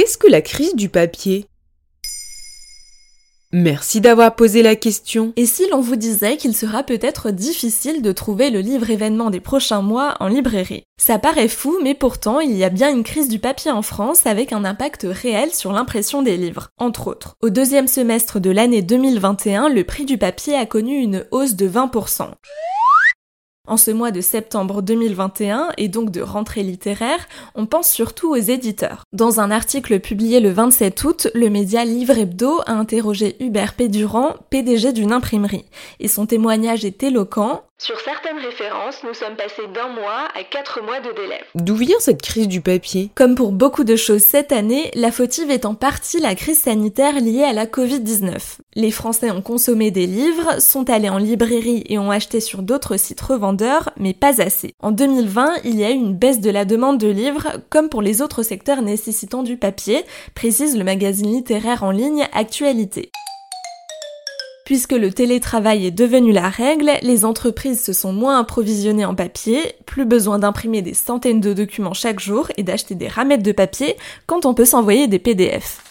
Qu'est-ce que la crise du papier? Merci d'avoir posé la question. Et si l'on vous disait qu'il sera peut-être difficile de trouver le livre événement des prochains mois en librairie? Ça paraît fou, mais pourtant il y a bien une crise du papier en France avec un impact réel sur l'impression des livres, entre autres. Au deuxième semestre de l'année 2021, le prix du papier a connu une hausse de 20%. En ce mois de septembre 2021 et donc de rentrée littéraire, on pense surtout aux éditeurs. Dans un article publié le 27 août, le média Livre Hebdo a interrogé Hubert Pédurand, PDG d'une imprimerie, et son témoignage est éloquent. Sur certaines références, nous sommes passés d'un mois à quatre mois de délai. D'où vient cette crise du papier? Comme pour beaucoup de choses cette année, la fautive est en partie la crise sanitaire liée à la Covid-19. Les Français ont consommé des livres, sont allés en librairie et ont acheté sur d'autres sites revendeurs, mais pas assez. En 2020, il y a eu une baisse de la demande de livres, comme pour les autres secteurs nécessitant du papier, précise le magazine littéraire en ligne Actualité. Puisque le télétravail est devenu la règle, les entreprises se sont moins approvisionnées en papier, plus besoin d'imprimer des centaines de documents chaque jour et d'acheter des ramettes de papier quand on peut s'envoyer des PDF.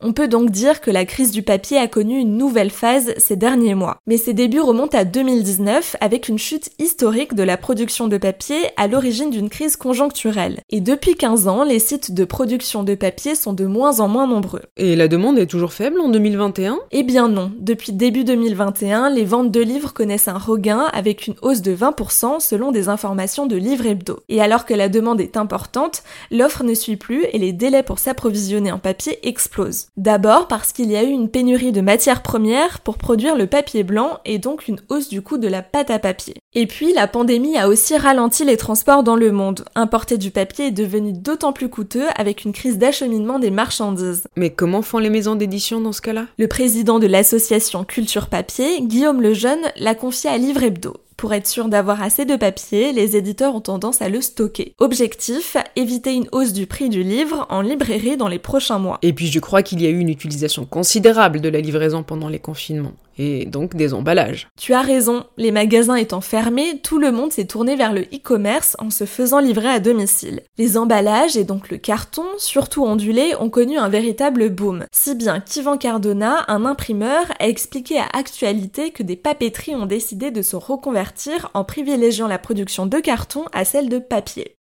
On peut donc dire que la crise du papier a connu une nouvelle phase ces derniers mois. Mais ses débuts remontent à 2019 avec une chute historique de la production de papier à l'origine d'une crise conjoncturelle. Et depuis 15 ans, les sites de production de papier sont de moins en moins nombreux. Et la demande est toujours faible en 2021 Eh bien non. Depuis début 2021, les ventes de livres connaissent un regain avec une hausse de 20% selon des informations de Livre Hebdo. Et alors que la demande est importante, l'offre ne suit plus et les délais pour s'approvisionner en papier explosent. D'abord parce qu'il y a eu une pénurie de matières premières pour produire le papier blanc et donc une hausse du coût de la pâte à papier. Et puis la pandémie a aussi ralenti les transports dans le monde. Importer du papier est devenu d'autant plus coûteux avec une crise d'acheminement des marchandises. Mais comment font les maisons d'édition dans ce cas-là? Le président de l'association Culture Papier, Guillaume Lejeune, l'a confié à Livre Hebdo. Pour être sûr d'avoir assez de papier, les éditeurs ont tendance à le stocker. Objectif, éviter une hausse du prix du livre en librairie dans les prochains mois. Et puis je crois qu'il y a eu une utilisation considérable de la livraison pendant les confinements et donc des emballages. Tu as raison, les magasins étant fermés, tout le monde s'est tourné vers le e-commerce en se faisant livrer à domicile. Les emballages et donc le carton, surtout ondulé, ont connu un véritable boom. Si bien qu'Yvan Cardona, un imprimeur, a expliqué à Actualité que des papeteries ont décidé de se reconvertir en privilégiant la production de carton à celle de papier.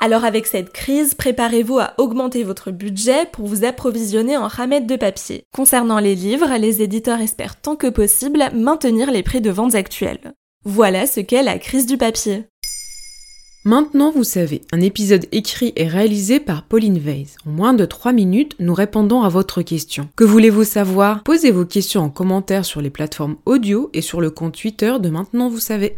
Alors avec cette crise, préparez-vous à augmenter votre budget pour vous approvisionner en ramettes de papier. Concernant les livres, les éditeurs espèrent tant que possible maintenir les prix de vente actuels. Voilà ce qu'est la crise du papier. Maintenant, vous savez, un épisode écrit et réalisé par Pauline Weiss. En moins de 3 minutes, nous répondons à votre question. Que voulez-vous savoir? Posez vos questions en commentaire sur les plateformes audio et sur le compte Twitter de Maintenant, vous savez.